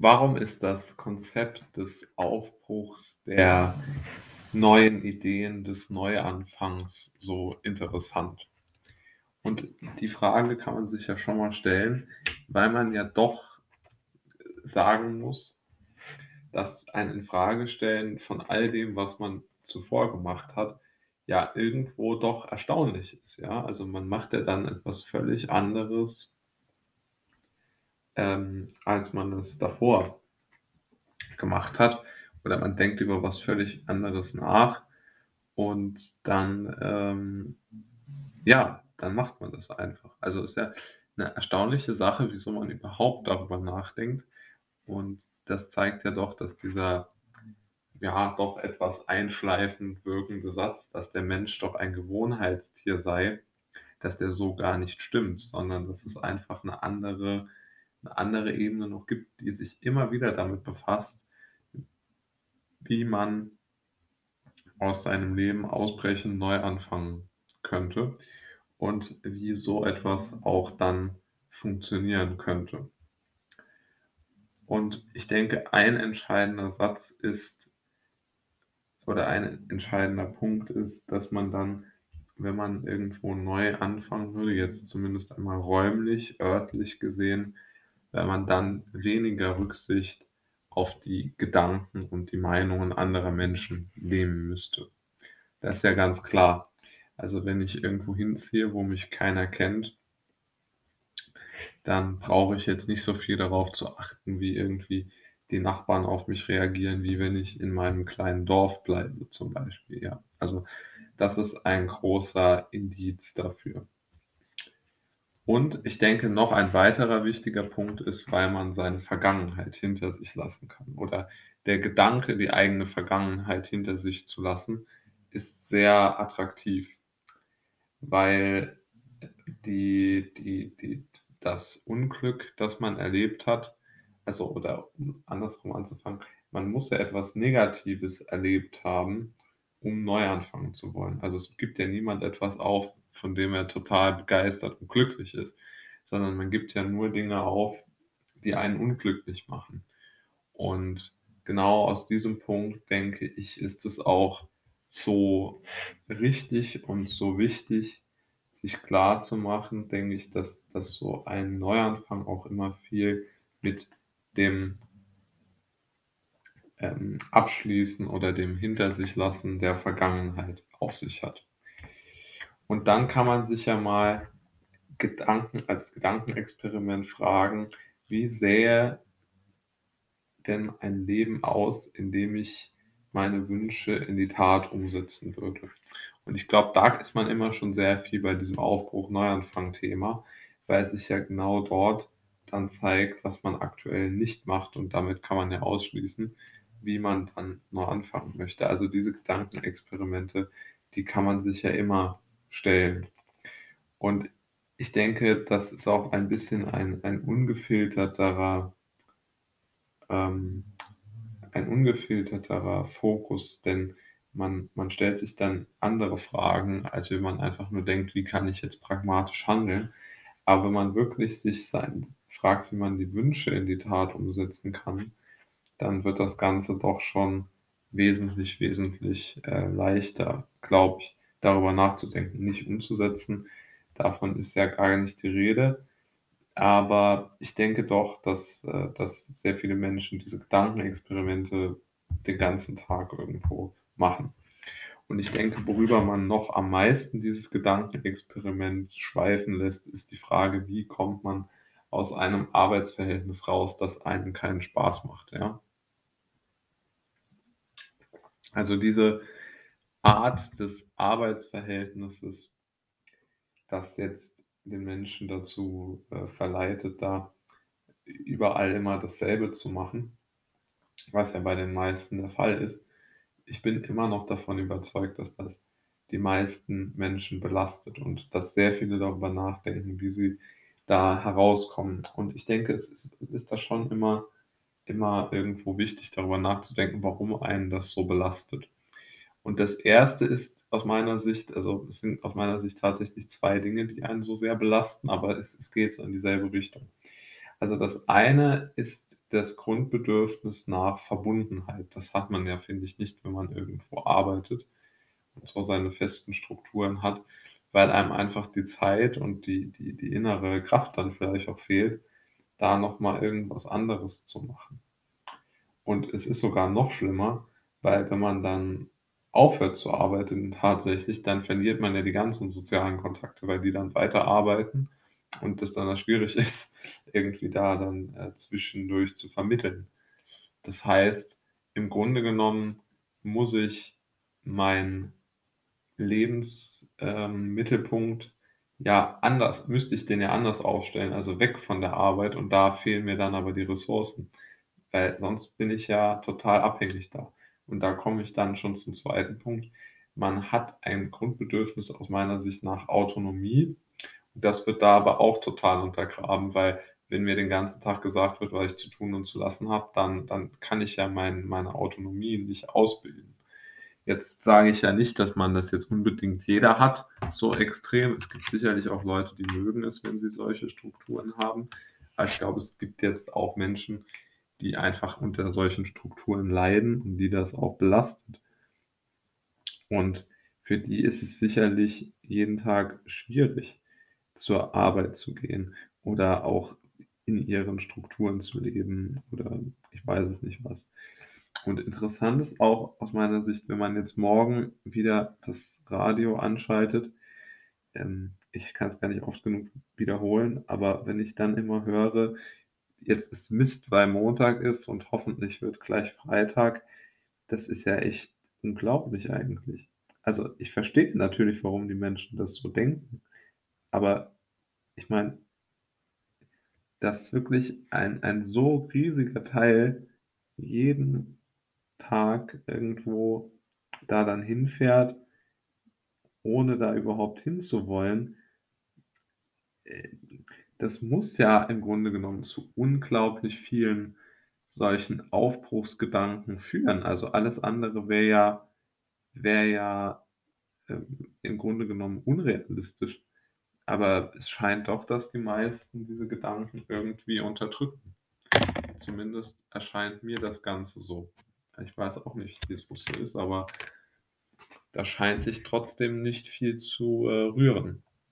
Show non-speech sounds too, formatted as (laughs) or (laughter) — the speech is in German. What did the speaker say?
Warum ist das Konzept des Aufbruchs der neuen Ideen, des Neuanfangs so interessant? Und die Frage kann man sich ja schon mal stellen, weil man ja doch sagen muss, dass ein Infragestellen von all dem, was man zuvor gemacht hat, ja irgendwo doch erstaunlich ist. Ja? Also man macht ja dann etwas völlig anderes, ähm, als man es davor gemacht hat. Oder man denkt über was völlig anderes nach und dann, ähm, ja, dann macht man das einfach. Also ist ja eine erstaunliche Sache, wieso man überhaupt darüber nachdenkt. Und das zeigt ja doch, dass dieser ja doch etwas einschleifend wirkende Satz, dass der Mensch doch ein Gewohnheitstier sei, dass der so gar nicht stimmt, sondern dass es einfach eine andere, eine andere Ebene noch gibt, die sich immer wieder damit befasst, wie man aus seinem Leben ausbrechen, neu anfangen könnte und wie so etwas auch dann funktionieren könnte. Und ich denke, ein entscheidender Satz ist oder ein entscheidender Punkt ist, dass man dann, wenn man irgendwo neu anfangen würde, jetzt zumindest einmal räumlich, örtlich gesehen, wenn man dann weniger Rücksicht auf die Gedanken und die Meinungen anderer Menschen nehmen müsste. Das ist ja ganz klar. Also wenn ich irgendwo hinziehe, wo mich keiner kennt, dann brauche ich jetzt nicht so viel darauf zu achten, wie irgendwie die Nachbarn auf mich reagieren, wie wenn ich in meinem kleinen Dorf bleibe zum Beispiel, ja. Also, das ist ein großer Indiz dafür. Und ich denke, noch ein weiterer wichtiger Punkt ist, weil man seine Vergangenheit hinter sich lassen kann oder der Gedanke, die eigene Vergangenheit hinter sich zu lassen, ist sehr attraktiv, weil die die die das Unglück, das man erlebt hat, also oder um andersrum anzufangen, man muss ja etwas Negatives erlebt haben, um neu anfangen zu wollen. Also es gibt ja niemand etwas auf, von dem er total begeistert und glücklich ist, sondern man gibt ja nur Dinge auf, die einen unglücklich machen. Und genau aus diesem Punkt denke ich, ist es auch so richtig und so wichtig, sich klar zu machen, denke ich, dass, dass so ein Neuanfang auch immer viel mit dem ähm, Abschließen oder dem Hinter sich lassen der Vergangenheit auf sich hat. Und dann kann man sich ja mal Gedanken als Gedankenexperiment fragen, wie sähe denn ein Leben aus, in dem ich meine Wünsche in die Tat umsetzen würde? Und ich glaube, da ist man immer schon sehr viel bei diesem Aufbruch-Neuanfang-Thema, weil sich ja genau dort dann zeigt, was man aktuell nicht macht. Und damit kann man ja ausschließen, wie man dann neu anfangen möchte. Also diese Gedankenexperimente, die kann man sich ja immer stellen. Und ich denke, das ist auch ein bisschen ein, ein ungefilterterer, ähm, ein ungefilterterer Fokus, denn man, man stellt sich dann andere Fragen, als wenn man einfach nur denkt, wie kann ich jetzt pragmatisch handeln. Aber wenn man wirklich sich sein, fragt, wie man die Wünsche in die Tat umsetzen kann, dann wird das Ganze doch schon wesentlich, wesentlich äh, leichter, glaube ich, darüber nachzudenken, nicht umzusetzen. Davon ist ja gar nicht die Rede. Aber ich denke doch, dass, äh, dass sehr viele Menschen diese Gedankenexperimente den ganzen Tag irgendwo machen. Und ich denke, worüber man noch am meisten dieses Gedankenexperiment schweifen lässt, ist die Frage, wie kommt man aus einem Arbeitsverhältnis raus, das einem keinen Spaß macht, ja? Also diese Art des Arbeitsverhältnisses, das jetzt den Menschen dazu äh, verleitet, da überall immer dasselbe zu machen, was ja bei den meisten der Fall ist, ich bin immer noch davon überzeugt, dass das die meisten Menschen belastet und dass sehr viele darüber nachdenken, wie sie da herauskommen. Und ich denke, es ist, ist da schon immer, immer irgendwo wichtig, darüber nachzudenken, warum einen das so belastet. Und das erste ist aus meiner Sicht, also es sind aus meiner Sicht tatsächlich zwei Dinge, die einen so sehr belasten, aber es, es geht so in dieselbe Richtung. Also das eine ist das Grundbedürfnis nach Verbundenheit. Das hat man ja, finde ich, nicht, wenn man irgendwo arbeitet und so seine festen Strukturen hat, weil einem einfach die Zeit und die die die innere Kraft dann vielleicht auch fehlt, da noch mal irgendwas anderes zu machen. Und es ist sogar noch schlimmer, weil wenn man dann aufhört zu arbeiten tatsächlich, dann verliert man ja die ganzen sozialen Kontakte, weil die dann weiterarbeiten und das dann schwierig (laughs) ist, irgendwie da dann, äh, zwischendurch zu vermitteln. Das heißt, im Grunde genommen muss ich meinen Lebens ähm, ja anders müsste ich den ja anders aufstellen, also weg von der Arbeit und da fehlen mir dann aber die Ressourcen, weil sonst bin ich ja total abhängig da. Und da komme ich dann schon zum zweiten Punkt. Man hat ein Grundbedürfnis aus meiner Sicht nach Autonomie. Das wird da aber auch total untergraben, weil wenn mir den ganzen Tag gesagt wird, was ich zu tun und zu lassen habe, dann dann kann ich ja mein meine Autonomie nicht ausbilden. Jetzt sage ich ja nicht, dass man das jetzt unbedingt jeder hat, so extrem. Es gibt sicherlich auch Leute, die mögen es, wenn sie solche Strukturen haben. Aber ich glaube, es gibt jetzt auch Menschen, die einfach unter solchen Strukturen leiden und die das auch belastet. Und für die ist es sicherlich jeden Tag schwierig, zur Arbeit zu gehen oder auch in ihren Strukturen zu leben oder ich weiß es nicht was. Und interessant ist auch aus meiner Sicht, wenn man jetzt morgen wieder das Radio anschaltet, ähm, ich kann es gar nicht oft genug wiederholen, aber wenn ich dann immer höre, jetzt ist Mist, weil Montag ist und hoffentlich wird gleich Freitag, das ist ja echt unglaublich eigentlich. Also, ich verstehe natürlich, warum die Menschen das so denken, aber ich meine dass wirklich ein ein so riesiger Teil jeden Tag irgendwo da dann hinfährt, ohne da überhaupt hinzuwollen das muss ja im Grunde genommen zu unglaublich vielen solchen Aufbruchsgedanken führen. Also, alles andere wäre ja wäre ja, ähm, im Grunde genommen unrealistisch. Aber es scheint doch, dass die meisten diese Gedanken irgendwie unterdrücken. Zumindest erscheint mir das Ganze so. Ich weiß auch nicht, wie es so ist, aber da scheint sich trotzdem nicht viel zu, äh, rühren.